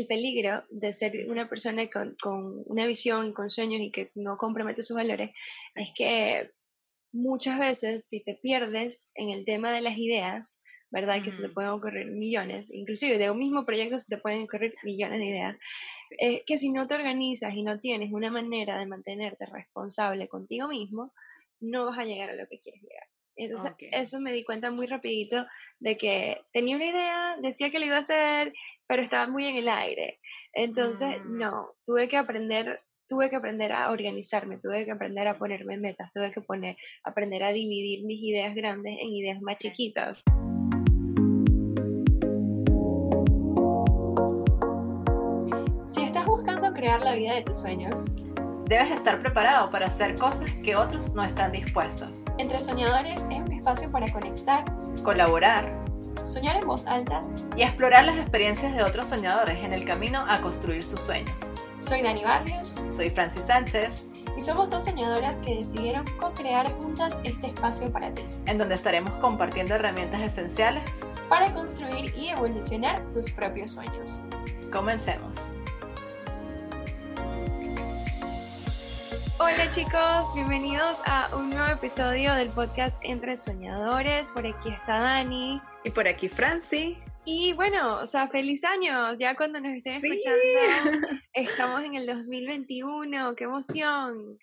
el peligro de ser una persona con, con una visión y con sueños y que no compromete sus valores es que muchas veces si te pierdes en el tema de las ideas, ¿verdad? Que se te pueden ocurrir millones, inclusive de un mismo proyecto se te pueden ocurrir millones de ideas. Eh, que si no te organizas y no tienes una manera de mantenerte responsable contigo mismo, no vas a llegar a lo que quieres llegar. Entonces, eso me di cuenta muy rapidito de que tenía una idea, decía que lo iba a hacer, pero estaba muy en el aire. Entonces, mm. no, tuve que aprender, tuve que aprender a organizarme, tuve que aprender a ponerme metas, tuve que poner, aprender a dividir mis ideas grandes en ideas más chiquitas. Si estás buscando crear la vida de tus sueños, debes estar preparado para hacer cosas que otros no están dispuestos. Entre Soñadores es un espacio para conectar, colaborar, soñar en voz alta y explorar las experiencias de otros soñadores en el camino a construir sus sueños. Soy Dani Barrios. Soy Francis Sánchez. Y somos dos soñadoras que decidieron co-crear juntas este espacio para ti. En donde estaremos compartiendo herramientas esenciales para construir y evolucionar tus propios sueños. Comencemos. Hola chicos, bienvenidos a un nuevo episodio del podcast Entre Soñadores. Por aquí está Dani. Y por aquí Franci. Y bueno, o sea, feliz año. Ya cuando nos estén escuchando, estamos en el 2021. ¡Qué emoción!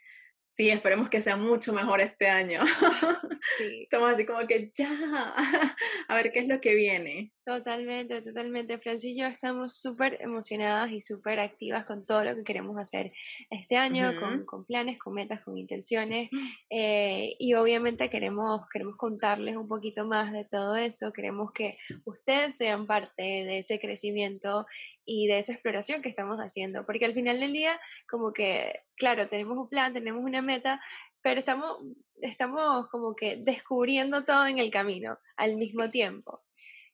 Sí, esperemos que sea mucho mejor este año. Sí. Estamos así como que ya, a ver qué es lo que viene. Totalmente, totalmente. Francis y yo estamos súper emocionadas y súper activas con todo lo que queremos hacer este año, con, con, planes, con metas, con intenciones. Eh, y obviamente queremos, queremos contarles un poquito más de todo eso. Queremos que ustedes sean parte de ese crecimiento y de esa exploración que estamos haciendo. Porque al final del día, como que, claro, tenemos un plan, tenemos una meta, pero estamos, estamos como que descubriendo todo en el camino al mismo tiempo.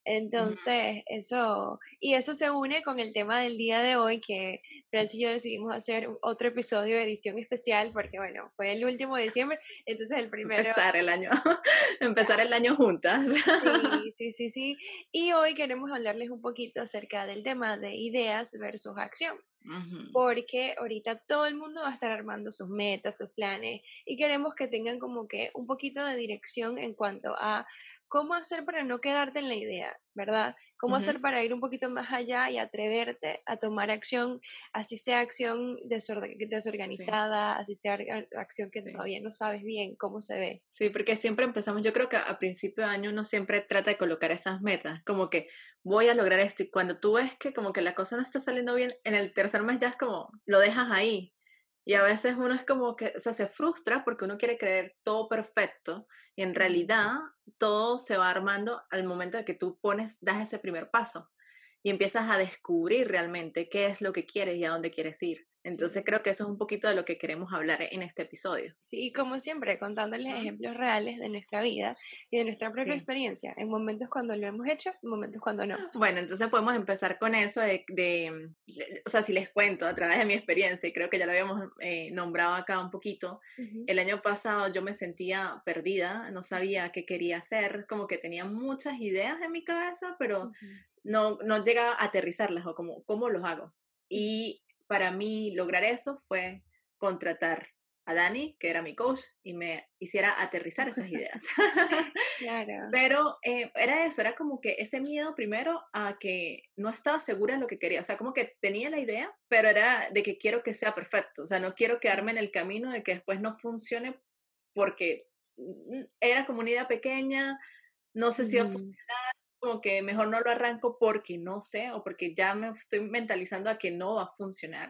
Entonces, eso, y eso se une con el tema del día de hoy, que Francis y yo decidimos hacer otro episodio de edición especial, porque bueno, fue el último de diciembre, entonces el primero... Empezar el año, empezar el año juntas. Sí, sí, sí, sí. Y hoy queremos hablarles un poquito acerca del tema de ideas versus acción. Porque ahorita todo el mundo va a estar armando sus metas, sus planes, y queremos que tengan como que un poquito de dirección en cuanto a cómo hacer para no quedarte en la idea, ¿verdad? ¿Cómo hacer para ir un poquito más allá y atreverte a tomar acción, así sea acción desorganizada, así sea acción que todavía no sabes bien cómo se ve? Sí, porque siempre empezamos, yo creo que a principio de año uno siempre trata de colocar esas metas, como que voy a lograr esto y cuando tú ves que como que la cosa no está saliendo bien, en el tercer mes ya es como, lo dejas ahí, y a veces uno es como que, o sea, se frustra porque uno quiere creer todo perfecto y en realidad todo se va armando al momento de que tú pones, das ese primer paso y empiezas a descubrir realmente qué es lo que quieres y a dónde quieres ir. Entonces creo que eso es un poquito de lo que queremos hablar en este episodio. Sí, como siempre, contándoles ejemplos reales de nuestra vida y de nuestra propia experiencia, en momentos cuando lo hemos hecho, en momentos cuando no. Bueno, entonces podemos empezar con eso de, o sea, si les cuento a través de mi experiencia, y creo que ya lo habíamos eh, nombrado acá un poquito, el año pasado yo me sentía perdida, no sabía qué quería hacer, como que tenía muchas ideas en mi cabeza, pero no, no llegaba a aterrizarlas o como, ¿cómo los hago? Y para mí lograr eso fue contratar a Dani, que era mi coach, y me hiciera aterrizar esas ideas. claro. Pero eh, era eso, era como que ese miedo primero a que no estaba segura de lo que quería, o sea, como que tenía la idea, pero era de que quiero que sea perfecto, o sea, no quiero quedarme en el camino de que después no funcione porque mm, era como una idea pequeña, no sé si va a funcionar, como que mejor no lo arranco porque no sé o porque ya me estoy mentalizando a que no va a funcionar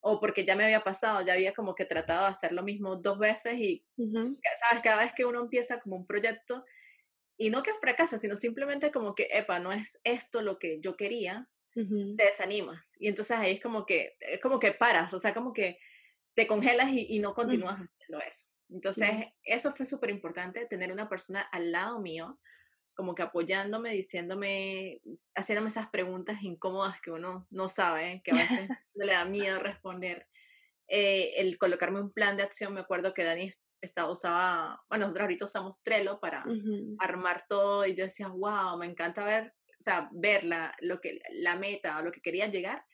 o porque ya me había pasado, ya había como que tratado de hacer lo mismo dos veces y, ¿sabes? Cada vez que uno empieza como un proyecto y no que fracasa, sino simplemente como que, epa, no es esto lo que yo quería, te desanimas. Y entonces ahí es como que, es como que paras, o sea, como que te congelas y, no continúas haciendo eso. Entonces, eso fue súper importante, tener una persona al lado mío como que apoyándome, diciéndome, haciéndome esas preguntas incómodas que uno no sabe, que a veces le da miedo responder. Eh, el colocarme un plan de acción, me acuerdo que Dani estaba, usaba, bueno, nosotros ahorita usamos Trello para armar todo y yo decía, wow, me encanta ver, o sea, ver la, lo que, la meta o lo que quería llegar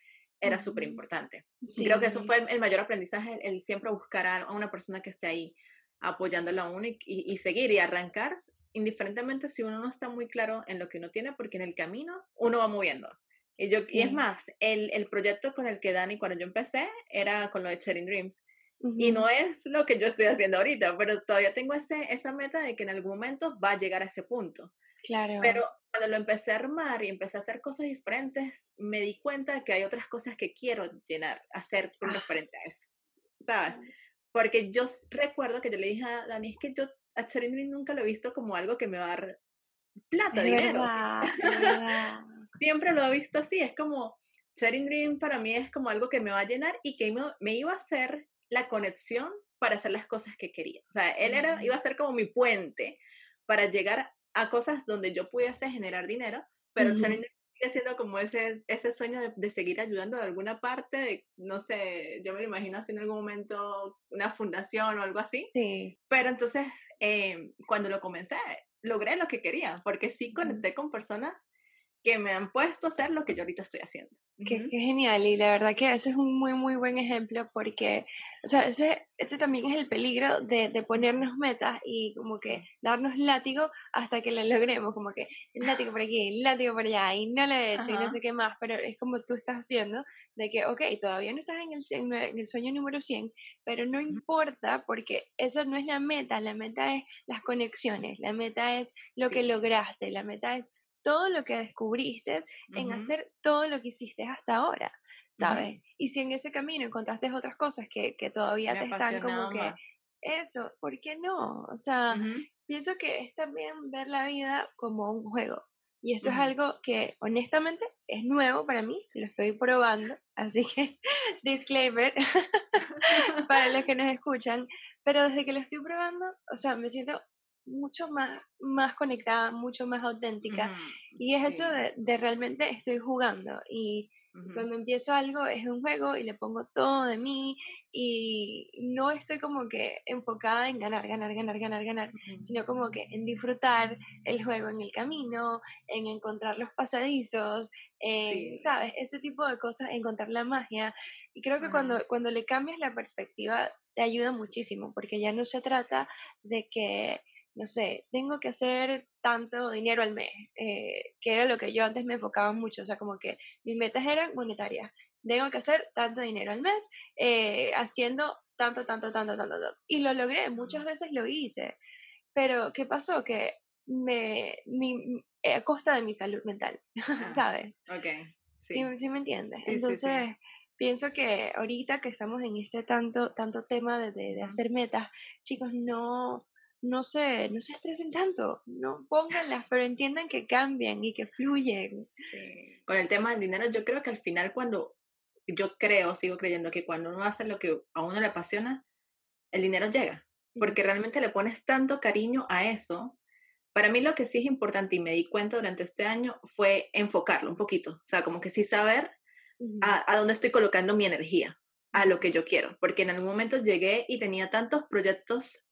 era súper importante. Creo que eso fue el, mayor aprendizaje, el, siempre buscar a una persona que esté ahí apoyándolo a uno y, seguir y arrancar, indiferentemente si uno no está muy claro en lo que uno tiene, porque en el camino uno va moviendo. Y, yo, y es más, el, el, proyecto con el que Dani, cuando yo empecé, era con lo de Sharing Dreams. Y no es lo que yo estoy haciendo ahorita, pero todavía tengo ese, esa meta de que en algún momento va a llegar a ese punto. Claro. Pero cuando lo empecé a armar y empecé a hacer cosas diferentes, me di cuenta de que hay otras cosas que quiero llenar, hacer con ah. referente a eso. ¿Sabes? Porque yo recuerdo que yo le dije a Dani, es que yo a Dreams nunca lo he visto como algo que me va a dar plata, dinero. Siempre lo he visto así, es como, Sharing Dream para mí es como algo que me va a llenar y que me, me iba a hacer la conexión para hacer las cosas que quería. O sea, él era, iba a ser como mi puente para llegar a cosas donde yo pudiese generar dinero, pero Sharing Dream sigue siendo como ese, ese sueño de, seguir ayudando de alguna parte, de, no sé, yo me lo imagino haciendo en algún momento una fundación o algo así. Sí. Pero entonces, eh, cuando lo comencé, logré lo que quería, porque sí conecté con personas que me han puesto a hacer lo que yo ahorita estoy haciendo. Qué, genial, y la verdad que ese es un muy, muy buen ejemplo porque, o sea, ese, ese también es el peligro de, de ponernos metas y como que darnos látigo hasta que lo logremos, como que el látigo por aquí, el látigo por allá, y no lo he hecho y no sé qué más, pero es como tú estás haciendo, de que, ok, todavía no estás en el, en el sueño número 100, pero no importa porque eso no es la meta, la meta es las conexiones, la meta es lo que lograste, la meta es todo lo que descubriste en hacer todo lo que hiciste hasta ahora, ¿sabes? Y si en ese camino encontraste otras cosas que, que todavía te están como que... Eso, ¿por qué no? O sea, pienso que es también ver la vida como un juego. Y esto es algo que honestamente es nuevo para mí, lo estoy probando, así que disclaimer para los que nos escuchan, pero desde que lo estoy probando, o sea, me siento mucho más, más conectada, mucho más auténtica. y es eso de, de, realmente estoy jugando y cuando empiezo algo es un juego y le pongo todo de mí y no estoy como que enfocada en ganar, ganar, ganar, ganar, ganar, sino como que en disfrutar el juego en el camino, en encontrar los pasadizos, en, ¿sabes? Ese tipo de cosas, encontrar la magia. Y creo que cuando, cuando le cambias la perspectiva te ayuda muchísimo, porque ya no se trata de que no sé, tengo que hacer tanto dinero al mes, eh, que era lo que yo antes me enfocaba mucho, o sea, como que mis metas eran monetarias, tengo que hacer tanto dinero al mes, eh, haciendo tanto, tanto, tanto, tanto, tanto. Y lo logré, muchas veces lo hice, pero ¿qué pasó? Que me, eh, a costa de mi salud mental, ah, ¿sabes? Ok. Sí. ¿Sí, me entiendes? Entonces, pienso que ahorita que estamos en este tanto, tanto tema de, de hacer metas, chicos, no, no se, no se estresen tanto, no pónganlas, pero entiendan que cambian y que fluyen. Con el tema del dinero, yo creo que al final cuando, yo creo, sigo creyendo que cuando uno hace lo que a uno le apasiona, el dinero llega, porque realmente le pones tanto cariño a eso. Para mí lo que sí es importante y me di cuenta durante este año fue enfocarlo un poquito, o sea, como que sí saber a, a dónde estoy colocando mi energía, a lo que yo quiero, porque en algún momento llegué y tenía tantos proyectos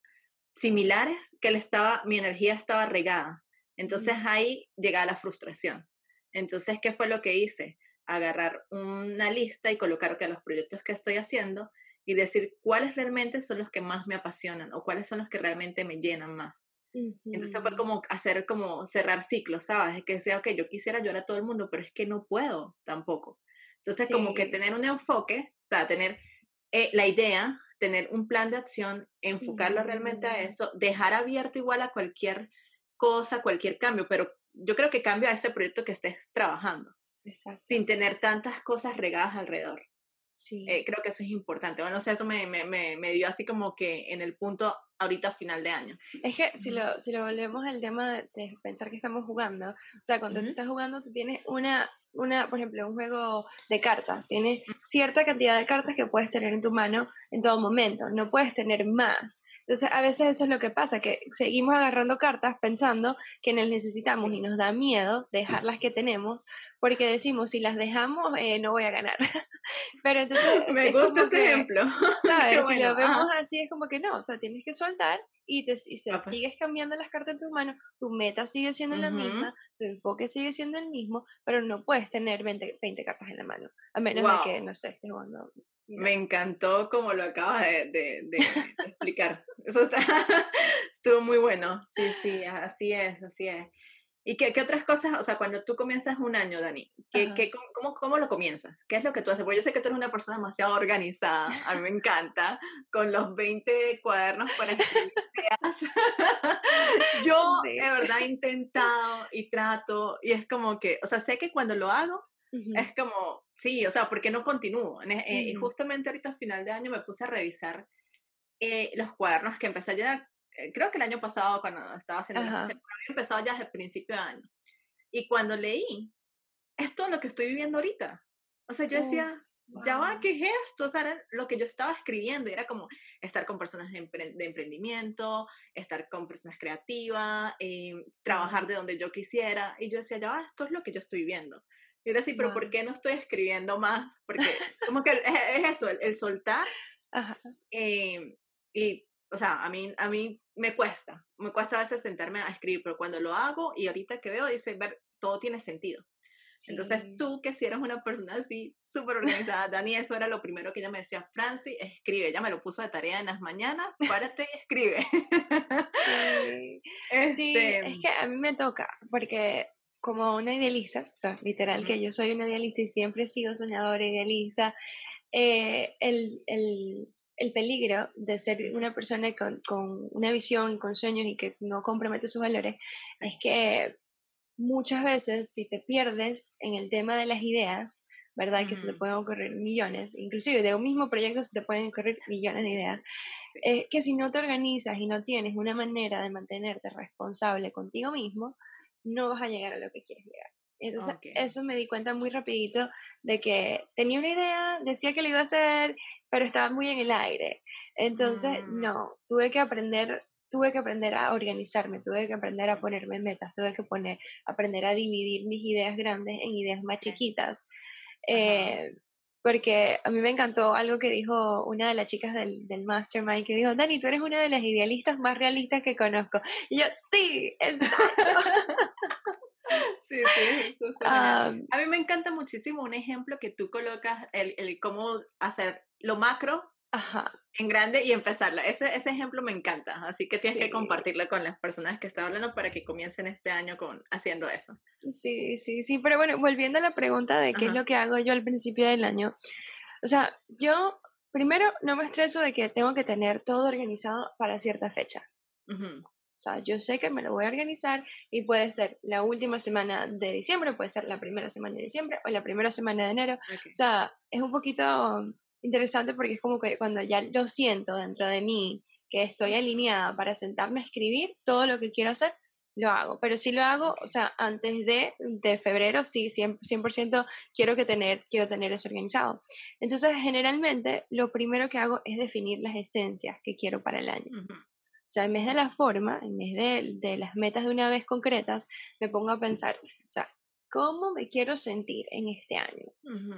similares que estaba, mi energía estaba regada. Entonces ahí llegaba la frustración. Entonces, ¿qué fue lo que hice? Agarrar una lista y colocar que los proyectos que estoy haciendo y decir cuáles realmente son los que más me apasionan o cuáles son los que realmente me llenan más. Entonces fue como hacer como cerrar ciclos, ¿sabes? Que sea, ok, yo quisiera ayudar a todo el mundo, pero es que no puedo tampoco. Entonces como que tener un enfoque, o sea, tener eh, la idea, tener un plan de acción, enfocarlo realmente a eso, dejar abierto igual a cualquier cosa, cualquier cambio, pero yo creo que cambia a ese proyecto que estés trabajando, sin tener tantas cosas regadas alrededor. Sí. Eh, creo que eso es importante. Bueno, o sea, eso me, me, me, dio así como que en el punto ahorita final de año. Es que si lo, si lo volvemos al tema de, pensar que estamos jugando, o sea, cuando tú estás jugando, tú tienes una, una, por ejemplo, un juego de cartas, tienes cierta cantidad de cartas que puedes tener en tu mano en todo momento, no puedes tener más. Entonces, a veces eso es lo que pasa, que seguimos agarrando cartas pensando que nos necesitamos y nos da miedo dejar las que tenemos, porque decimos, si las dejamos, eh, no voy a ganar. Pero entonces... Me gusta ese ejemplo. ¿Sabes? Si lo vemos así, es como que no, o sea, tienes que soltar y, te, y se, sigues cambiando las cartas de tus manos, tu meta sigue siendo la misma, tu enfoque sigue siendo el mismo, pero no puedes tener 20, 20 cartas en la mano, a menos de que, no sé, estés jugando. Me encantó como lo acabas de, de, de explicar. Eso está, estuvo muy bueno. Sí, sí, así es, así es. ¿Y qué, qué, otras cosas, o sea, cuando tú comienzas un año, Dani, ¿qué, qué, cómo, cómo, lo comienzas? ¿Qué es lo que tú haces? Porque yo sé que tú eres una persona demasiado organizada, a mí me encanta, con los 20 cuadernos para escribir ideas. yo, de verdad, he intentado y trato, y es como que, o sea, sé que cuando lo hago, es como, sí, o sea, porque no continúo. E, y justamente ahorita a final de año me puse a revisar eh, los cuadernos que empecé a llenar eh, creo que el año pasado cuando estaba haciendo la sesión, había empezado ya desde el principio de año. Y cuando leí, es todo lo que estoy viviendo ahorita. O sea, yo oh, decía, ya va, ¿qué es esto? O sea, era lo que yo estaba escribiendo. era como estar con personas de, emprendimiento, estar con personas creativas, eh, trabajar de donde yo quisiera. Y yo decía, ya va, esto es lo que yo estoy viendo. Y era así, pero ¿por qué no estoy escribiendo más? Porque como que es, eso, el, soltar. Eh, y o sea, a mí, a mí me cuesta, me cuesta a veces sentarme a escribir, pero cuando lo hago y ahorita que veo, dice, ver, todo tiene sentido. Entonces tú, que si eres una persona así, súper organizada, Dani, eso era lo primero que ella me decía, Franci, escribe, ella me lo puso de tarea en las mañanas, párate y escribe. Sí. este... es que a mí me toca, porque como una idealista, o sea, literal que yo soy una idealista y siempre he sido soñadora idealista, eh, el, el el peligro de ser una persona con, con, una visión, con sueños y que no compromete sus valores, es que muchas veces si te pierdes en el tema de las ideas, ¿verdad? Que se te pueden ocurrir millones, inclusive de un mismo proyecto se te pueden ocurrir millones de ideas, eh, que si no te organizas y no tienes una manera de mantenerte responsable contigo mismo, no vas a llegar a lo que quieres llegar. Entonces, eso me di cuenta muy rapidito de que tenía una idea, decía que lo iba a hacer pero estaba muy en el aire. Entonces, mm. no, tuve que aprender, tuve que aprender a organizarme, tuve que aprender a ponerme metas, tuve que poner, aprender a dividir mis ideas grandes en ideas más chiquitas. Eh, porque a mí me encantó algo que dijo una de las chicas del, del Mastermind, que dijo, Dani, tú eres una de las idealistas más realistas que conozco. Y yo, sí, exacto. Sí, sí, a mí me encanta muchísimo un ejemplo que tú colocas, el, el cómo hacer lo macro en grande y empezarla. Ese, ese ejemplo me encanta, así que tienes que compartirlo con las personas que están hablando para que comiencen este año con haciendo eso. Sí, sí, sí, pero bueno, volviendo a la pregunta de qué es lo que hago yo al principio del año. O sea, yo primero no me estreso de que tengo que tener todo organizado para cierta fecha. O sea, yo sé que me lo voy a organizar y puede ser la última semana de diciembre, puede ser la primera semana de diciembre o la primera semana de enero. O sea, es un poquito interesante porque es como que cuando ya lo siento dentro de mí, que estoy alineada para sentarme a escribir todo lo que quiero hacer, lo hago. Pero si lo hago, o sea, antes de, de febrero, sí, 100%, quiero, que tener, quiero tener eso organizado. Entonces, generalmente, lo primero que hago es definir las esencias que quiero para el año. O sea, en vez de la forma, en vez de, de, las metas de una vez concretas, me pongo a pensar, o sea, cómo me quiero sentir en este año,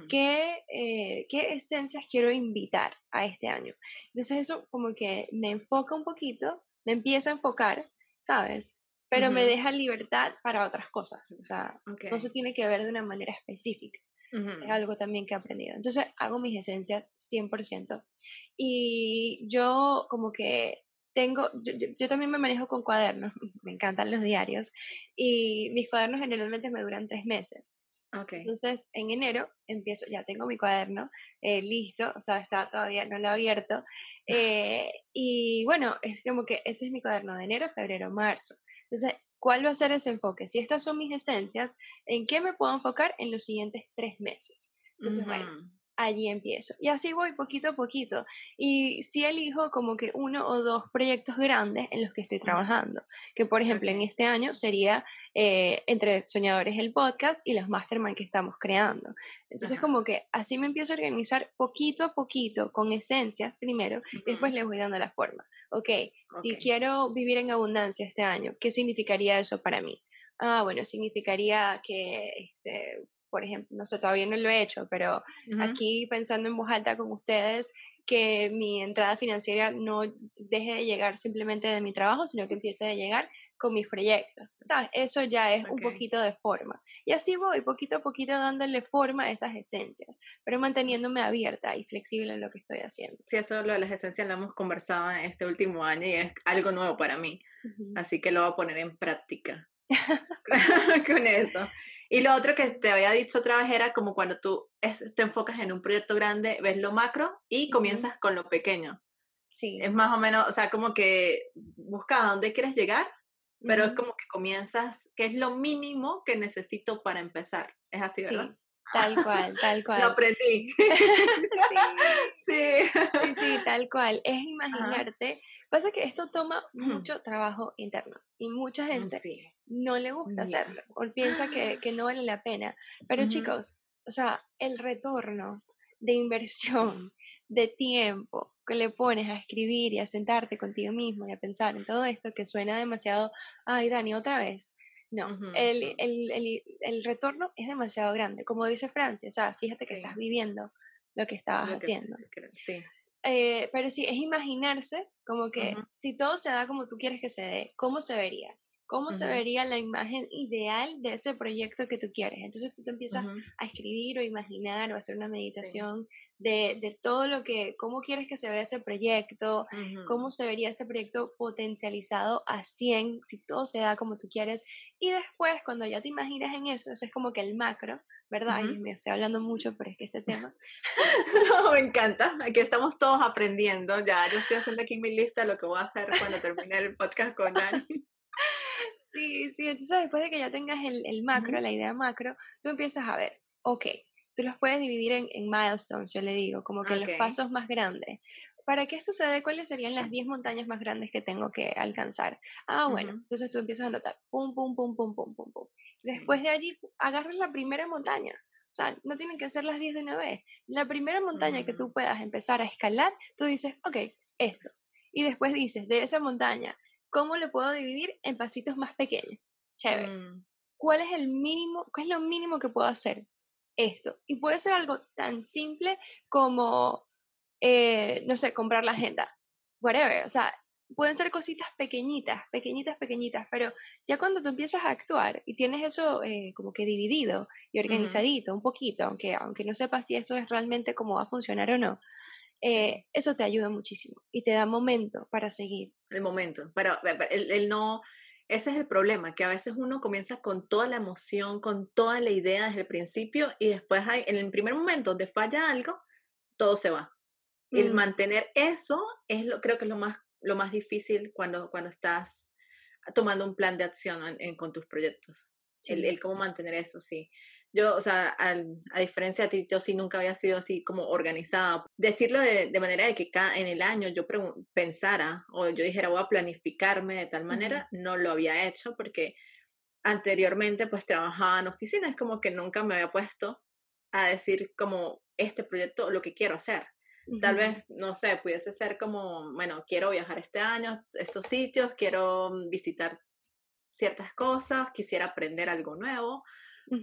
¿Qué, eh, qué esencias quiero invitar a este año. Entonces eso como que me enfoca un poquito, me empieza a enfocar, ¿sabes? Pero me deja libertad para otras cosas. O sea, no se tiene que ver de una manera específica. Es algo también que he aprendido. Entonces hago mis esencias 100%. Y yo como que tengo, yo, también me manejo con cuadernos, me encantan los diarios, y mis cuadernos generalmente me duran tres meses. Okay. Entonces, en enero empiezo, ya tengo mi cuaderno eh, listo, o sea, está todavía, no lo he abierto. Eh, y bueno, es como que ese es mi cuaderno de enero, febrero, marzo. Entonces, ¿cuál va a ser ese enfoque? Si estas son mis esencias, ¿en qué me puedo enfocar en los siguientes tres meses? Entonces, bueno, allí empiezo. Y así voy poquito a poquito. Y sí elijo como que uno o dos proyectos grandes en los que estoy trabajando, que por ejemplo en este año sería eh, entre Soñadores el podcast y los mastermind que estamos creando. Entonces como que así me empiezo a organizar poquito a poquito con esencias primero y después les voy dando la forma. ok, si quiero vivir en abundancia este año, ¿qué significaría eso para mí? Ah, bueno, significaría que este, por ejemplo, no sé, todavía no lo he hecho, pero aquí pensando en voz alta con ustedes, que mi entrada financiera no deje de llegar simplemente de mi trabajo, sino que empiece a llegar con mis proyectos. ¿Sabes? Eso ya es un poquito de forma. Y así voy, poquito a poquito dándole forma a esas esencias, pero manteniéndome abierta y flexible en lo que estoy haciendo. Sí, eso lo de las esencias lo hemos conversado este último año y es algo nuevo para mí. Así que lo voy a poner en práctica. con eso. Y lo otro que te había dicho otra vez era como cuando tú te enfocas en un proyecto grande, ves lo macro y comienzas con lo pequeño. Sí. Es más o menos, o sea, como que buscas a dónde quieres llegar pero es como que comienzas, que es lo mínimo que necesito para empezar. Es así, ¿verdad? Tal cual, tal cual. Lo aprendí. sí. sí. sí. tal cual. Es imaginarte. Pasa que esto toma mucho trabajo interno y mucha gente no le gusta hacerlo o piensa que, que, no vale la pena. Pero chicos, o sea, el retorno de inversión, de tiempo, que le pones a escribir y a sentarte contigo mismo y a pensar en todo esto que suena demasiado, ay Dani, otra vez. No, el, el, el, retorno es demasiado grande. Como dice Francia, o sea, fíjate que estás viviendo lo que estabas haciendo. Sí. Eh, pero sí, es imaginarse como que si todo se da como tú quieres que se dé, ¿cómo se vería? ¿Cómo se vería la imagen ideal de ese proyecto que tú quieres? Entonces tú te empiezas a escribir o imaginar o hacer una meditación de, todo lo que, cómo quieres que se vea ese proyecto, cómo se vería ese proyecto potencializado a 100, si todo se da como tú quieres. Y después, cuando ya te imaginas en eso, ese es como que el macro, ¿verdad? me estoy hablando mucho, pero es que este tema. no, me encanta. Aquí estamos todos aprendiendo. Ya, yo estoy haciendo aquí mi lista de lo que voy a hacer cuando termine el podcast con Dani. Sí, sí, entonces después de que ya tengas el, el macro, la idea macro, tú empiezas a ver, ok, tú los puedes dividir en, en milestones, yo le digo, como que los pasos más grandes. Para que esto se dé, ¿cuáles serían las 10 montañas más grandes que tengo que alcanzar? Ah, bueno, entonces tú empiezas a anotar, pum, pum, pum, pum, pum, pum, pum. Después de allí, agarras la primera montaña. O sea, no tienen que ser las 10 de una vez. La primera montaña que tú puedas empezar a escalar, tú dices, ok, esto. Y después dices, de esa montaña, ¿cómo lo puedo dividir en pasitos más pequeños? Chévere. Mm. ¿Cuál es el mínimo, cuál es lo mínimo que puedo hacer? Esto. Y puede ser algo tan simple como, eh, no sé, comprar la agenda, whatever. O sea, pueden ser cositas pequeñitas, pequeñitas, pequeñitas, pero ya cuando tú empiezas a actuar y tienes eso eh, como que dividido y organizadito un poquito, aunque, aunque no sepas si eso es realmente cómo va a funcionar o no, eh, eso te ayuda muchísimo y te da momento para seguir. El momento, pero el, el no ese es el problema, que a veces uno comienza con toda la emoción, con toda la idea desde el principio y después hay, en el primer momento donde falla algo, todo se va. El mm. mantener eso es lo, creo que es lo más, lo más difícil cuando, cuando estás tomando un plan de acción con tus proyectos. El, el, cómo mantener eso, sí. Yo, o sea, a diferencia de ti, yo sí nunca había sido así como organizada. Decirlo de, manera de que cada, en el año yo pensara o yo dijera voy a planificarme de tal manera, no lo había hecho porque anteriormente pues trabajaba en oficinas, como que nunca me había puesto a decir como este proyecto, lo que quiero hacer. Tal vez, no sé, pudiese ser como, bueno, quiero viajar este año, estos sitios, quiero visitar ciertas cosas, quisiera aprender algo nuevo,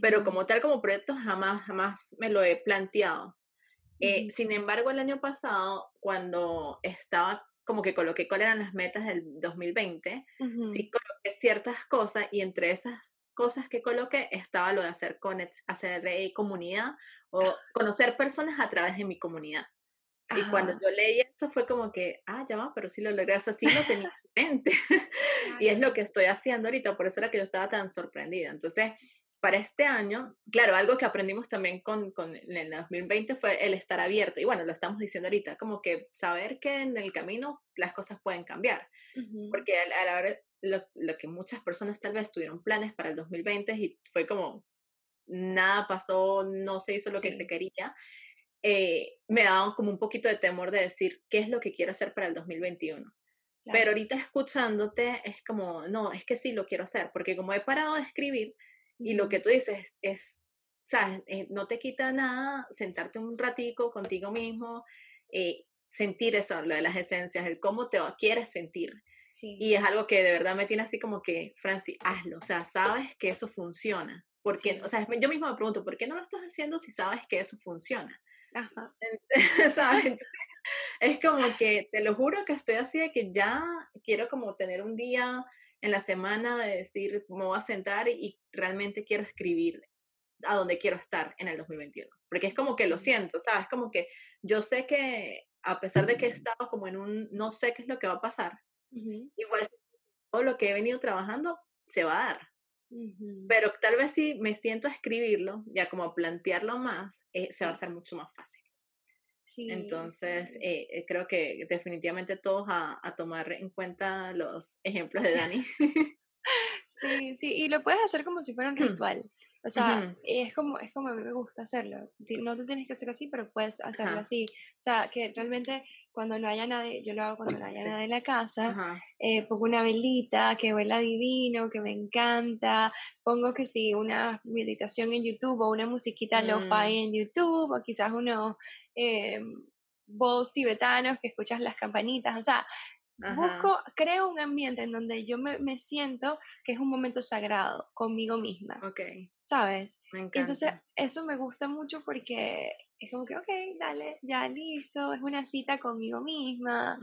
pero como tal, como proyecto, jamás, jamás me lo he planteado. Eh, sin embargo, el año pasado, cuando estaba como que coloqué cuáles eran las metas del 2020, sí coloqué ciertas cosas y entre esas cosas que coloqué estaba lo de hacer, hacer comunidad o ah. conocer personas a través de mi comunidad. Y cuando yo leí esto fue como que, ah, ya va, pero sí lo logré, así lo tenía en mente. y es lo que estoy haciendo ahorita, por eso era que yo estaba tan sorprendida. Entonces, para este año, claro, algo que aprendimos también con, con el 2020 fue el estar abierto. Y bueno, lo estamos diciendo ahorita, como que saber que en el camino las cosas pueden cambiar. Porque a, la hora, lo, lo, que muchas personas tal vez tuvieron planes para el 2020 y fue como nada pasó, no se hizo lo que se quería. Eh, me daba como un poquito de temor de decir qué es lo que quiero hacer para el 2021. Pero ahorita escuchándote es como, no, es que sí lo quiero hacer, porque como he parado de escribir, y lo que tú dices es, ¿sabes? Eh, no te quita nada sentarte un ratico contigo mismo, eh, sentir eso, lo de las esencias, el cómo te quieres sentir. Y es algo que de verdad me tiene así como que, Francis, hazlo, o sea, sabes que eso funciona. ¿por qué? O sea, yo misma me pregunto, ¿por qué no lo estás haciendo si sabes que eso funciona? Ajá. ¿Sabes? es como que te lo juro que estoy así de que ya quiero como tener un día en la semana de decir, me voy a sentar y realmente quiero escribir a donde quiero estar en el 2021. Porque es como que lo siento, ¿sabes? Como que yo sé que a pesar de que estaba como en un, no sé qué es lo que va a pasar, igual todo lo que he venido trabajando se va a dar. Pero tal vez si me siento a escribirlo, ya como a plantearlo más, eh, se va a hacer mucho más fácil. Entonces, eh, eh, creo que definitivamente todos a, a, tomar en cuenta los ejemplos de Dani. sí, sí, y lo puedes hacer como si fuera un ritual. O sea, es como es como a mí me gusta hacerlo. No te tienes que hacer así, pero puedes hacerlo así. O sea, que realmente cuando no haya nadie, yo lo hago cuando no haya nadie en la casa, eh, pongo una velita que huela divino, que me encanta, pongo que sí, una meditación en YouTube o una musiquita lo-fi mm. en YouTube o quizás unos eh, tibetanos que escuchas las campanitas, o sea, Busco, creo un ambiente en donde yo me, me, siento que es un momento sagrado conmigo misma. Ok. ¿Sabes? Me encanta. Entonces, eso me gusta mucho porque es como que, ok, dale, ya listo, es una cita conmigo misma.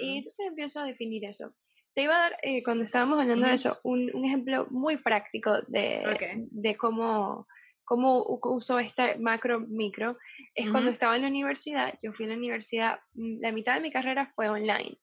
Y entonces empiezo a definir eso. Te iba a dar, eh, cuando estábamos hablando de eso, un, un, ejemplo muy práctico de, de cómo, cómo uso este macro micro. Es cuando estaba en la universidad, yo fui a la universidad, mm, la mitad de mi carrera fue online.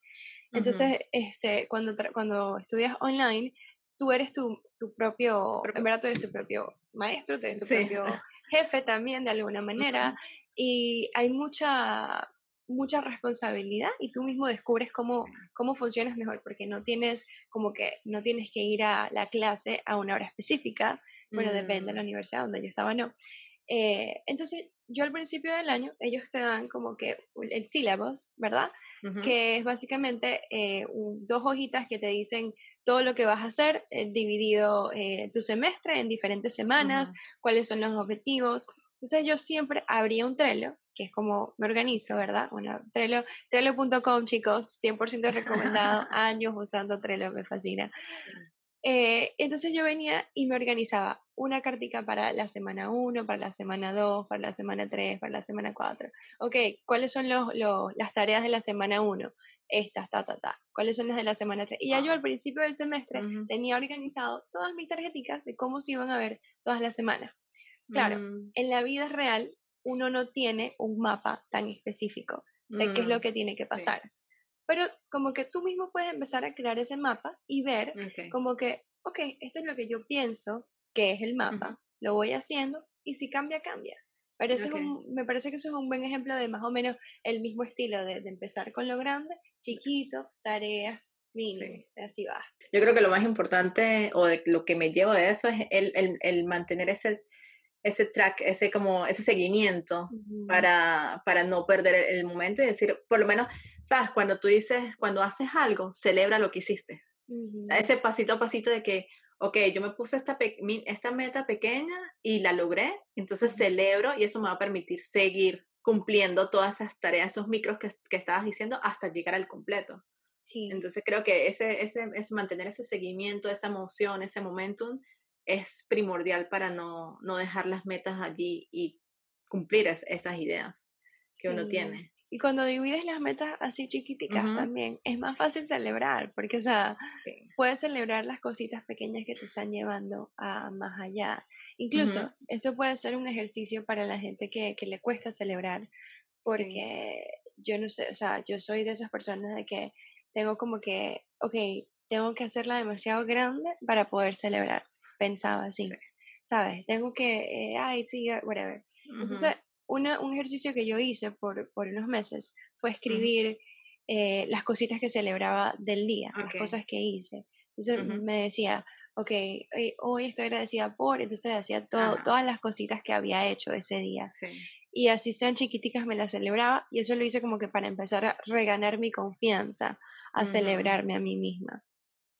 Entonces, este, cuando, cuando estudias online, tú eres tu, tu propio, en verdad tú eres tu propio maestro, tú eres tu propio jefe también de alguna manera, y hay mucha, mucha responsabilidad y tú mismo descubres cómo, cómo funcionas mejor, porque no tienes como que, no tienes que ir a la clase a una hora específica, bueno, depende de la mm. universidad donde yo estaba, no. Eh, entonces, yo al principio del año, ellos te dan como que el sílabus, ¿verdad? que es básicamente eh, dos hojitas que te dicen todo lo que vas a hacer, eh, dividido tu semestre en diferentes semanas, cuáles son los objetivos. Entonces yo siempre abría un Trello, que es como me organizo, ¿verdad? Bueno, Trello, Trello.com, chicos, 100% recomendado, años usando Trello, me fascina. Eh, entonces yo venía y me organizaba una cartica para la semana 1, para la semana 2, para la semana 3, para la semana 4. Ok, ¿cuáles son los, las tareas de la semana 1? Estas, ta, ta, ta. ¿Cuáles son las de la semana 3? Y ya yo al principio del semestre tenía organizado todas mis tarjeticas de cómo se iban a ver todas las semanas. Claro, mm. en la vida real uno no tiene un mapa tan específico de qué es lo mm, que tiene que pasar. Pero como que tú mismo puedes empezar a crear ese mapa y ver como que, ok, esto es lo que yo pienso que es el mapa, lo voy haciendo y si cambia, cambia. Pero eso me parece que eso es un buen ejemplo de más o menos el mismo estilo de, empezar con lo grande, chiquito, tareas, mínimo, así va. Yo creo que lo más importante o de lo que me llevo de eso es el, el, el mantener ese ese track, ese como ese seguimiento para, para no perder el, momento y decir, por lo menos, sabes, cuando tú dices, cuando haces algo, celebra lo que hiciste. ese pasito a pasito de que, ok, yo me puse esta, esta meta pequeña y la logré, entonces celebro y eso me va a permitir seguir cumpliendo todas esas tareas, esos micros que, que estabas diciendo hasta llegar al completo. Sí. Entonces creo que ese, ese, es mantener ese seguimiento, esa emoción, ese momentum, es primordial para no, no dejar las metas allí y cumplir esas ideas que uno tiene. Y cuando divides las metas así chiquiticas también, es más fácil celebrar, porque, o sea, puedes celebrar las cositas pequeñas que te están llevando a más allá. Incluso, esto puede ser un ejercicio para la gente que, que le cuesta celebrar, porque yo no sé, o sea, yo soy de esas personas de que tengo como que, ok, tengo que hacerla demasiado grande para poder celebrar pensaba así, ¿sabes? Tengo que, eh, ay, sí, eh, whatever. Entonces, una, un ejercicio que yo hice por, por unos meses fue escribir eh, las cositas que celebraba del día, las cosas que hice. Entonces me decía, ok, hoy estoy agradecida por, entonces hacía todo, todas las cositas que había hecho ese día. Y así sean chiquiticas, me las celebraba y eso lo hice como que para empezar a reganar mi confianza, a celebrarme a mí misma.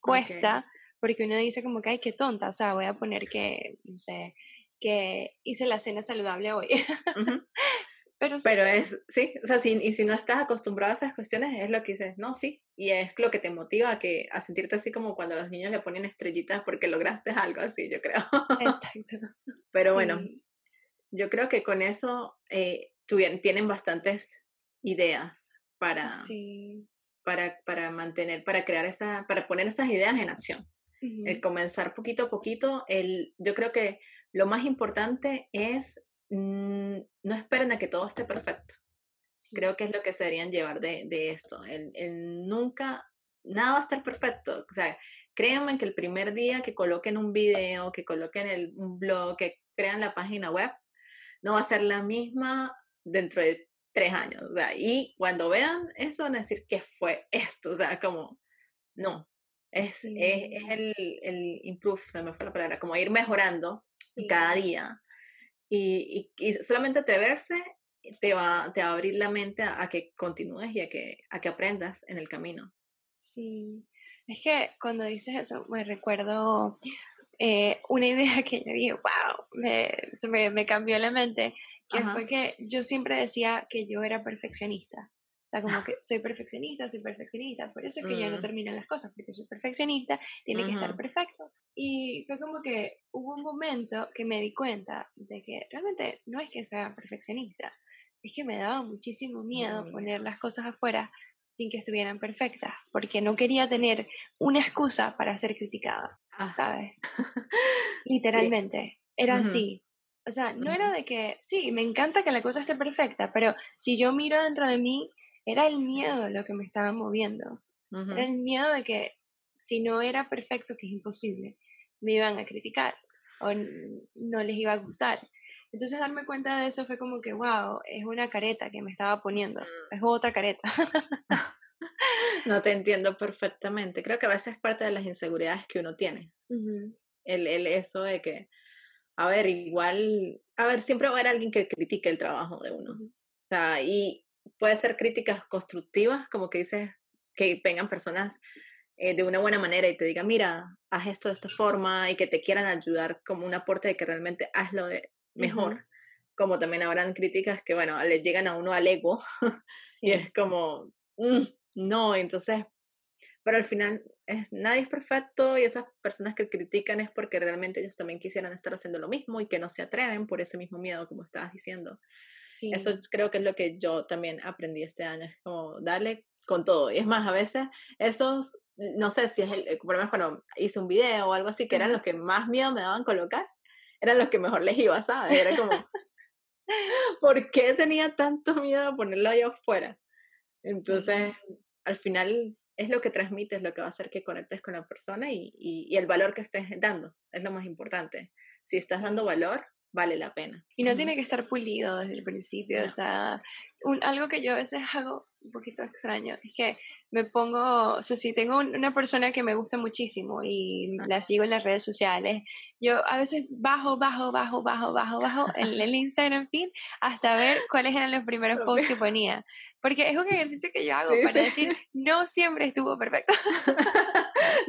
Cuesta, porque uno dice como que, ay, qué tonta, o sea, voy a poner que, no sé, que hice la cena saludable hoy. Pero, Pero es, sí, o sea, si, y si no estás acostumbrado a esas cuestiones, es lo que dices, no, sí, y es lo que te motiva a, que, a sentirte así como cuando los niños le ponen estrellitas porque lograste algo así, yo creo. Exacto. Pero bueno, yo creo que con eso eh, tienen bastantes ideas para, para, para mantener, para crear esa, para poner esas ideas en acción. El comenzar poquito a poquito, el, yo creo que lo más importante es mm, no esperen a que todo esté perfecto. Creo que es lo que se deberían llevar de, de esto. El, el, nunca, nada va a estar perfecto. O sea, créanme que el primer día que coloquen un video, que coloquen el, un blog, que crean la página web, no va a ser la misma dentro de tres años. O sea, y cuando vean eso van a decir, ¿qué fue esto? O sea, como, no, es, es, el, el improve, me fue la palabra, como ir mejorando cada día. Y, y, solamente atreverse te va, te va a abrir la mente a, que continúes y a que, a que aprendas en el camino. Sí, es que cuando dices eso me recuerdo eh, una idea que yo dije, wow, me, me, me cambió la mente, que fue que yo siempre decía que yo era perfeccionista. O sea, como que soy perfeccionista, soy perfeccionista, por eso es que ya no mm. terminan las cosas, porque soy perfeccionista, tiene que estar perfecto. Y fue como que hubo un momento que me di cuenta de que realmente no es que sea perfeccionista, es que me daba muchísimo miedo mm. poner las cosas afuera sin que estuvieran perfectas, porque no quería tener una excusa para ser criticada, ah. ¿sabes? Literalmente, era así. O sea, no era de que, sí, me encanta que la cosa esté perfecta, pero si yo miro dentro de mí, era el miedo lo que me estaba moviendo. Era el miedo de que si no era perfecto, que es imposible, me iban a criticar o no les iba a gustar. Entonces darme cuenta de eso fue como que, wow, es una careta que me estaba poniendo, mm. es otra careta. no te entiendo perfectamente. Creo que a veces es parte de las inseguridades que uno tiene. el, el, eso de que, a ver, igual, a ver, siempre va a haber alguien que critique el trabajo de uno. O sea, y puede ser críticas constructivas, como que dices, que vengan personas eh, de una buena manera y te digan, mira, haz esto de esta forma y que te quieran ayudar como un aporte de que realmente hazlo de mejor. Como también habrán críticas que, bueno, le llegan a uno al ego y es como, mm, no, entonces, pero al final es, nadie es perfecto y esas personas que critican es porque realmente ellos también quisieran estar haciendo lo mismo y que no se atreven por ese mismo miedo, como estabas diciendo. Eso creo que es lo que yo también aprendí este año, es como darle con todo. Y es más, a veces esos, no sé si es el, por lo menos cuando hice un video o algo así, que eran los que más miedo me daban colocar, eran los que mejor les iba, ¿sabes? Era como, ¿por qué tenía tanto miedo a ponerlo ahí afuera? Entonces, al final es lo que transmites, lo que va a hacer que conectes con la persona y, y, y, el valor que estés dando, es lo más importante. Si estás dando valor, vale la pena. Y no tiene que estar pulido desde el principio, o sea, algo que yo a veces hago un poquito extraño es que me pongo, o sea, si tengo una persona que me gusta muchísimo y la sigo en las redes sociales, yo a veces bajo, bajo, bajo, bajo, bajo, bajo el, el Instagram feed hasta ver cuáles eran los primeros posts que ponía. Porque es un ejercicio que yo hago para decir, no siempre estuvo perfecto.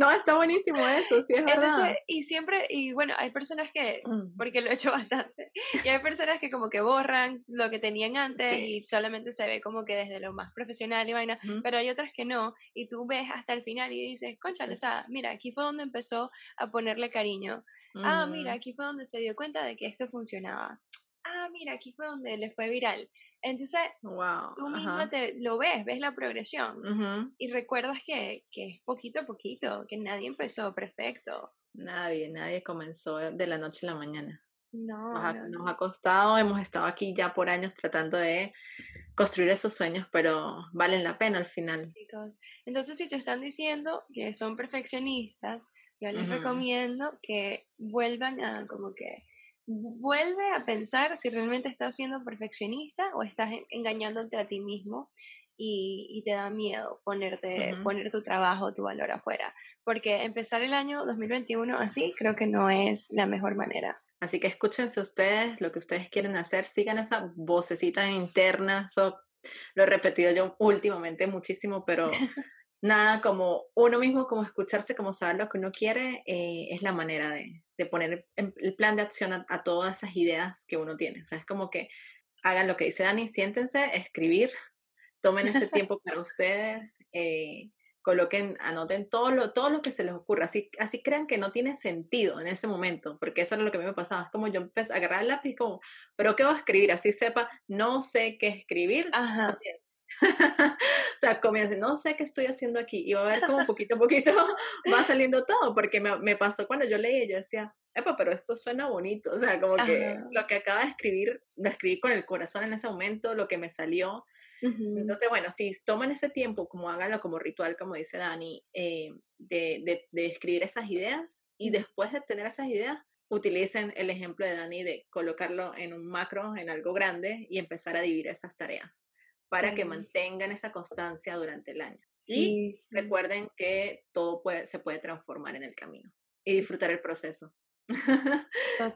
no, está buenísimo eso, sí, es verdad. y siempre, y bueno, hay personas que, mm. porque lo he hecho bastante, y hay personas que como que borran lo que tenían antes y solamente se ve como que desde lo más profesional y vaina, pero hay otras que no, y tú ves hasta el final y dices, concha, o sea, mira, aquí fue donde empezó a ponerle cariño. Ah, mira, aquí fue donde se dio cuenta de que esto funcionaba. Ah, mira, aquí fue donde le fue viral. Entonces, wow, tú misma te, lo ves, ves la progresión y recuerdas que, que, es poquito a poquito, que nadie empezó perfecto. Nadie, nadie comenzó de la noche a la mañana. No nos, ha, nos ha costado, hemos estado aquí ya por años tratando de construir esos sueños, pero valen la pena al final. Entonces, si te están diciendo que son perfeccionistas, yo les recomiendo que vuelvan a como que vuelve a pensar si realmente estás siendo perfeccionista o estás engañándote a ti mismo y, te da miedo ponerte, poner tu trabajo, tu valor afuera. Porque empezar el año 2021 así creo que no es la mejor manera. Así que escúchense ustedes lo que ustedes quieren hacer, sigan esa vocecita interna, eso lo he repetido yo últimamente muchísimo, pero nada como uno mismo, como escucharse, como saber lo que uno quiere, eh, es la manera de, de poner el plan de acción a, todas esas ideas que uno tiene. O sea, es como que hagan lo que dice Dani, siéntense, escribir, tomen ese tiempo para ustedes, eh, coloquen, anoten todo lo, todo lo que se les ocurra, así, así crean que no tiene sentido en ese momento, porque eso era lo que a mí me pasaba, es como yo empecé a agarrar el lápiz como, pero ¿qué voy a escribir? Así sepa, no sé qué escribir. o sea, comienza, no sé qué estoy haciendo aquí, y va a ver como poquito a poquito va saliendo todo, porque me, me pasó cuando yo leí, yo decía, Epa, pero esto suena bonito, o sea, como que lo que acaba de escribir, lo escribí con el corazón en ese momento, lo que me salió, entonces, bueno, si toman ese tiempo, como háganlo como ritual, como dice Dani, eh, de, de, escribir esas ideas y después de tener esas ideas, utilicen el ejemplo de Dani de colocarlo en un macro, en algo grande y empezar a dividir esas tareas para que mantengan esa constancia durante el año. y recuerden que todo puede, se puede transformar en el camino y disfrutar el proceso.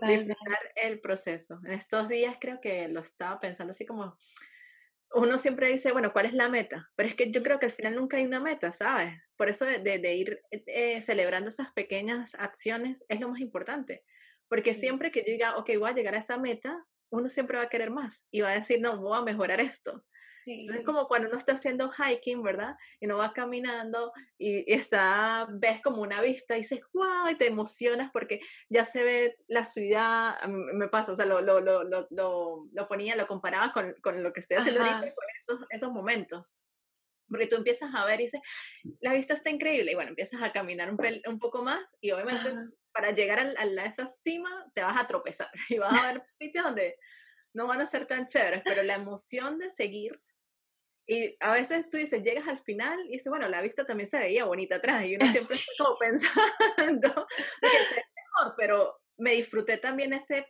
disfrutar el proceso. En estos días creo que lo estaba pensando así como, uno siempre dice, bueno, ¿cuál es la meta? Pero es que yo creo que al final nunca hay una meta, ¿sabes? Por eso de, ir eh, celebrando esas pequeñas acciones es lo más importante. Porque siempre que yo diga, ok, voy a llegar a esa meta, uno siempre va a querer más y va a decir, no, voy a mejorar esto. Es como cuando uno está haciendo hiking, ¿verdad? Y uno va caminando y, está, ves como una vista y dices, wow, y te emocionas porque ya se ve la ciudad, me pasa, o sea, lo, lo, lo, lo, lo ponía, lo comparaba con, con, lo que estoy haciendo ahorita, con esos, esos momentos. Porque tú empiezas a ver y dices, la vista está increíble, y bueno, empiezas a caminar un, un poco más y obviamente para llegar a, a, esa cima te vas a tropezar y vas a ver sitios donde no van a ser tan chéveres, pero la emoción de seguir y a veces tú dices, llegas al final y dices, bueno, la vista también se veía bonita atrás. Y uno siempre está como pensando que se mejor, pero me disfruté también ese,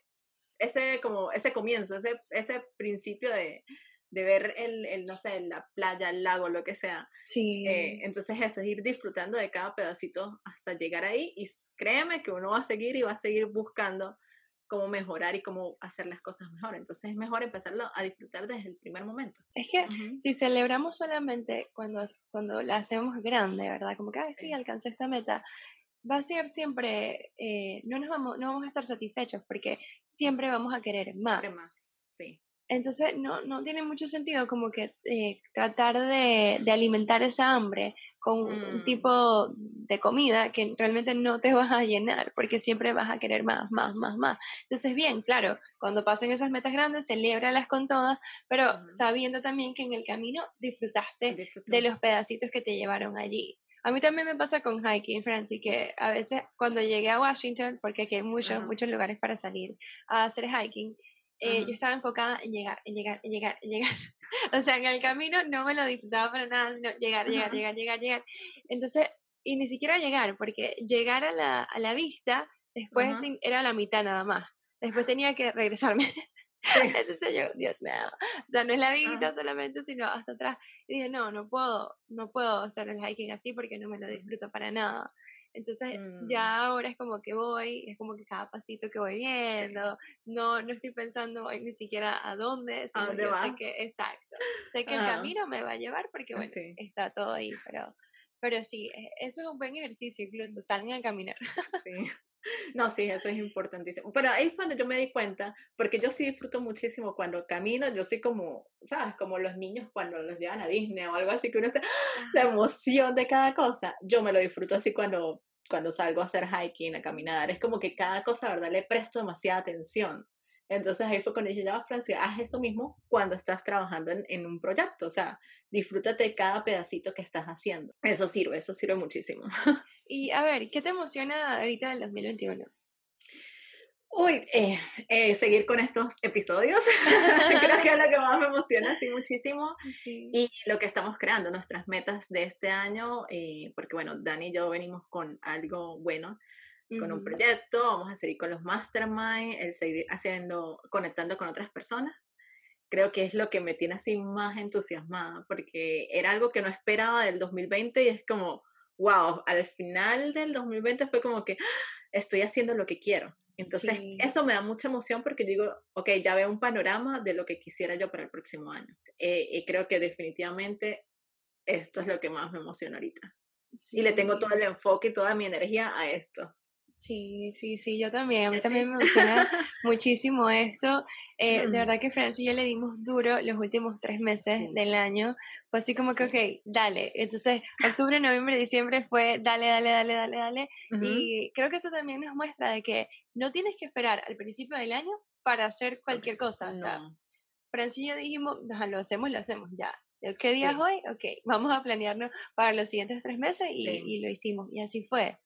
ese, como, ese comienzo, ese, ese principio de, de ver el, el, no sé, la playa, el lago, lo que sea. Sí. Eh, entonces eso, es ir disfrutando de cada pedacito hasta llegar ahí y créeme que uno va a seguir y va a seguir buscando cómo mejorar y cómo hacer las cosas mejor. Entonces es mejor empezarlo a disfrutar desde el primer momento. Es que si celebramos solamente cuando, cuando la hacemos grande, ¿verdad? Como que, ay, sí, alcancé esta meta, va a ser siempre, eh, no, nos vamos, no vamos a estar satisfechos porque siempre vamos a querer más. más sí. Entonces no, no tiene mucho sentido como que eh, tratar de, de, alimentar esa hambre con un mm. tipo de comida que realmente no te vas a llenar porque siempre vas a querer más, más, más, más. Entonces bien, claro, cuando pasen esas metas grandes, celébralas con todas, pero sabiendo también que en el camino disfrutaste de los pedacitos que te llevaron allí. A mí también me pasa con hiking, Francis, que a veces cuando llegué a Washington, porque aquí hay muchos, muchos lugares para salir a hacer hiking, eh, yo estaba enfocada en llegar, en llegar, en llegar, en llegar. o sea, en el camino no me lo disfrutaba para nada, sino llegar, llegar, llegar, llegar, llegar. Entonces, y ni siquiera llegar, porque llegar a la, a la vista, después era la mitad nada más. Después tenía que regresarme. Entonces yo, Dios mío, o sea, no es la vista solamente, sino hasta atrás. Y dije, no, no puedo, no puedo hacer el hiking así porque no me lo disfruto para nada. Entonces mm. ya ahora es como que voy, es como que cada pasito que voy viendo, no, no estoy pensando ni siquiera a dónde, sino ¿A dónde sé que, exacto, sé que el camino me va a llevar porque bueno, está todo ahí, pero, pero sí, e, eso es un buen ejercicio, incluso salgan a caminar. Sí. No, sí, eso es importantísimo. Pero ahí fue donde yo me di cuenta, porque yo sí disfruto muchísimo cuando camino, yo soy como, ¿sabes? Como los niños cuando los llevan a Disney o algo así, que uno está, la emoción de cada cosa, yo me lo disfruto así cuando, cuando salgo a hacer hiking, a caminar, es como que cada cosa, ¿verdad? Le presto demasiada atención. Entonces ahí fue cuando dije, ya, Francia, haz eso mismo cuando estás trabajando en, en, un proyecto, o sea, disfrútate cada pedacito que estás haciendo. Eso sirve, eso sirve muchísimo. Y a ver, ¿qué te emociona ahorita del 2021? Uy, eh, eh, seguir con estos episodios, creo que es lo que más me emociona así muchísimo. Y lo que estamos creando, nuestras metas de este año, eh, porque bueno, Dani y yo venimos con algo bueno, con un proyecto, vamos a seguir con los mastermind, el seguir haciendo, conectando con otras personas. Creo que es lo que me tiene así más entusiasmada, porque era algo que no esperaba del 2020 y es como, wow, al final del 2020 fue como que estoy haciendo lo que quiero. Entonces, eso me da mucha emoción porque digo, ok, ya veo un panorama de lo que quisiera yo para el próximo año. Eh, y creo que definitivamente esto es lo que más me emociona ahorita. Y le tengo todo el enfoque y toda mi energía a esto. Sí, sí, sí, yo también. A mí también me emociona muchísimo esto. Eh, de verdad que Francia y yo le dimos duro los últimos tres meses del año. Fue así como que, ok, dale. Entonces, octubre, noviembre, diciembre fue dale, dale, dale, dale, dale. Y creo que eso también nos muestra de que no tienes que esperar al principio del año para hacer cualquier cosa. O sea, Francia y yo dijimos, lo hacemos, lo hacemos, ya. ¿Qué día es hoy? Ok, vamos a planearnos para los siguientes tres meses y, y lo hicimos. Y así fue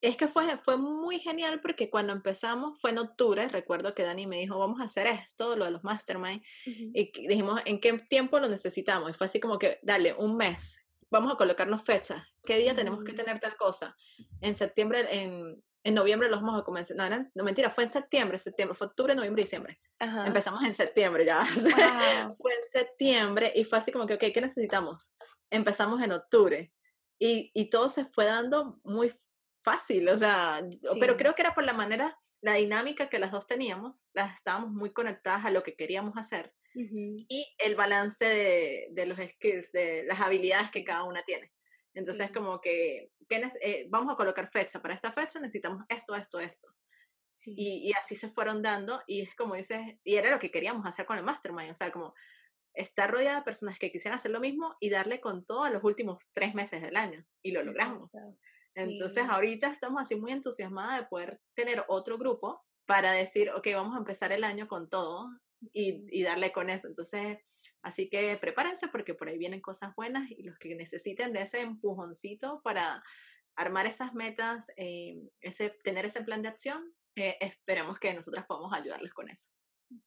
es que fue, fue muy genial porque cuando empezamos fue en octubre, recuerdo que Dani me dijo, vamos a hacer esto, lo de los mastermind, y dijimos, ¿en qué tiempo lo necesitamos? Y fue así como que, dale, un mes, vamos a colocarnos fechas, ¿qué día tenemos que tener tal cosa? En septiembre, en, en noviembre los vamos a comenzar, no, no, mentira, fue en septiembre, septiembre, fue octubre, noviembre, diciembre. Empezamos en septiembre ya, fue en septiembre y fue así como que, ok, ¿qué necesitamos? Empezamos en octubre. Y, y, todo se fue dando muy fácil, o sea, pero creo que era por la manera, la dinámica que las dos teníamos, las estábamos muy conectadas a lo que queríamos hacer y el balance de, de, los skills, de las habilidades que cada una tiene. Entonces, como que, eh, vamos a colocar fecha, para esta fecha necesitamos esto, esto, esto. Y, y, así se fueron dando y es como dices, y era lo que queríamos hacer con el mastermind, o sea, como estar rodeada de personas que quisieran hacer lo mismo y darle con todo a los últimos tres meses del año. Y lo logramos. Entonces ahorita estamos así muy entusiasmadas de poder tener otro grupo para decir, ok, vamos a empezar el año con todo y, y, darle con eso. Entonces, así que prepárense porque por ahí vienen cosas buenas y los que necesiten de ese empujoncito para armar esas metas, eh, ese, tener ese plan de acción, eh, esperemos que nosotras podamos ayudarles con eso.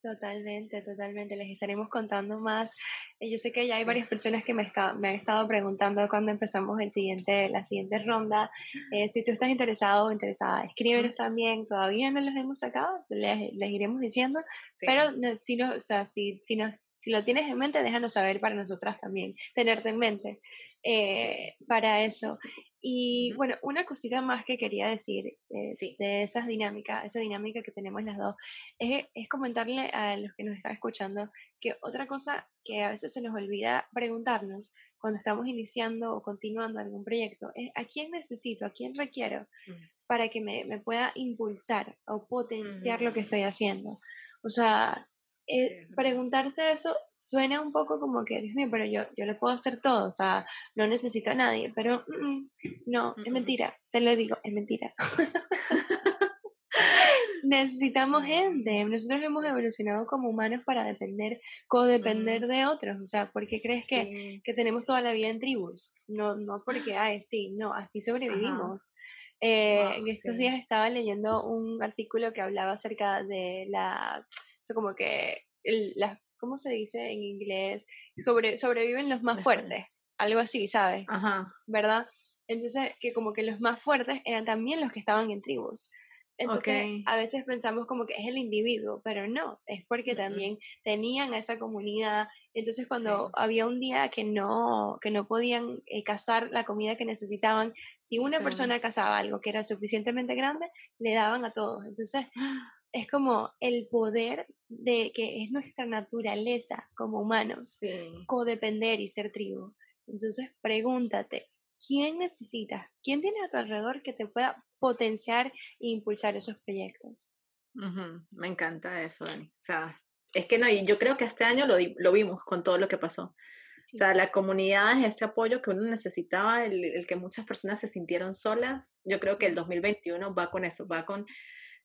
Totalmente, totalmente. Les estaremos contando más. Eh, yo sé que ya hay varias personas que me, me han estado preguntando cuando empezamos el siguiente, la siguiente ronda. Eh, si tú estás interesado o interesada, escríbenos también. Todavía no los hemos sacado, les, les iremos diciendo. Pero si, no, o sea, si, si, no, si lo tienes en mente, déjanos saber para nosotras también, tenerte en mente. Eh, para eso. Y bueno, una cosita más que quería decir eh, de esas dinámicas, esa dinámica que tenemos las dos, es, es, comentarle a los que nos están escuchando que otra cosa que a veces se nos olvida preguntarnos cuando estamos iniciando o continuando algún proyecto es a quién necesito, a quién requiero para que me, me, pueda impulsar o potenciar lo que estoy haciendo. O sea, eh, preguntarse eso suena un poco como que, Dios mío, pero yo, yo le puedo hacer todo, o sea, no necesito a nadie, pero mm, no, es mentira, te lo digo, es mentira. Necesitamos gente, nosotros hemos evolucionado como humanos para depender, codepender de otros, o sea, ¿por qué crees que, que, tenemos toda la vida en tribus? No, no porque, ay, sí, no, así sobrevivimos. Eh, en estos días estaba leyendo un artículo que hablaba acerca de la como que, el, ¿cómo se dice en inglés? Sobre, sobreviven los más fuertes, algo así, ¿sabes? Ajá. ¿Verdad? Entonces, que como que los más fuertes eran también los que estaban en tribus. Entonces, a veces pensamos como que es el individuo, pero no, es porque también tenían esa comunidad. Entonces, cuando había un día que no, que no podían eh, cazar la comida que necesitaban, si una persona cazaba algo que era suficientemente grande, le daban a todos. Entonces, es como el poder de que es nuestra naturaleza como humanos, codepender y ser tribu. Entonces pregúntate, ¿quién necesitas? ¿Quién tiene a tu alrededor que te pueda potenciar e impulsar esos proyectos? Me encanta eso, Dani. O sea, es que no, y yo creo que este año lo, lo vimos con todo lo que pasó. O sea, la comunidad es ese apoyo que uno necesitaba, el, el, que muchas personas se sintieron solas. Yo creo que el 2021 va con eso, va con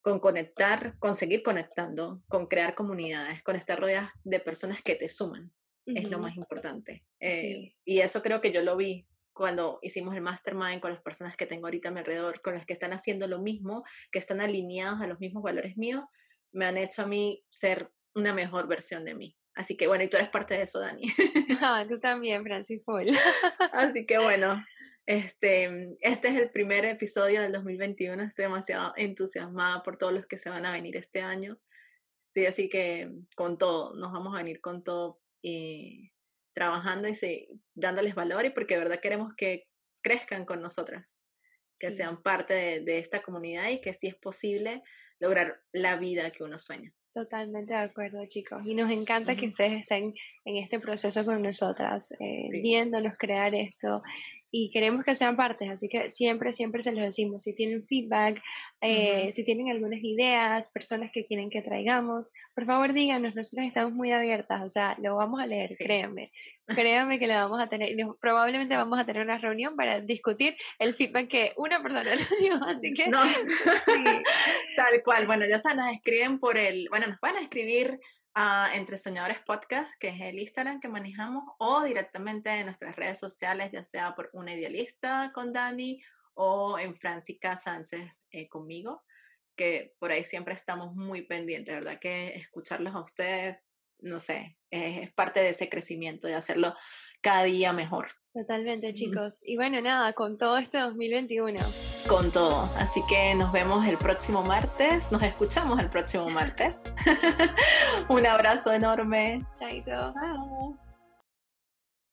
con conectar, con seguir conectando, con crear comunidades, con estar rodeadas de personas que te suman, es lo más importante. Eh, y eso creo que yo lo vi cuando hicimos el mastermind con las personas que tengo ahorita a mi alrededor, con las que están haciendo lo mismo, que están alineados a los mismos valores míos, me han hecho a mí ser una mejor versión de mí. Así que bueno, y tú eres parte de eso, Dani. Ah, tú también, Francis Paul. Así que bueno, este, este es el primer episodio del 2021. Estoy demasiado entusiasmada por todos los que se van a venir este año. Estoy así que con todo, nos vamos a venir con todo y trabajando y dándoles valor y porque de verdad queremos que crezcan con nosotras, que sean parte de, de esta comunidad y que si es posible lograr la vida que uno sueña. Totalmente de acuerdo, chicos. Y nos encanta que ustedes estén en este proceso con nosotras, eh, viéndonos crear esto. Y queremos que sean partes, así que siempre, siempre se los decimos, si tienen feedback, eh, si tienen algunas ideas, personas que quieren que traigamos, por favor díganos, nosotros estamos muy abiertas, o sea, lo vamos a leer, créanme, créanme que lo vamos a tener, probablemente vamos a tener una reunión para discutir el feedback que una persona nos dio, así que... No. Tal cual, bueno, ya se nos escriben por el, bueno, nos van a escribir entre Soñadores Podcast, que es el Instagram que manejamos, o directamente en nuestras redes sociales, ya sea por una idealista con Dani o en Francisca Sánchez eh, conmigo, que por ahí siempre estamos muy pendientes, ¿verdad? Que escucharlos a ustedes, no sé, es parte de ese crecimiento, de hacerlo cada día mejor. Totalmente, chicos. Y bueno, nada, con todo este 2021. Con todo. Así que nos vemos el próximo martes. Nos escuchamos el próximo martes. Un abrazo enorme. Chaito. Chao.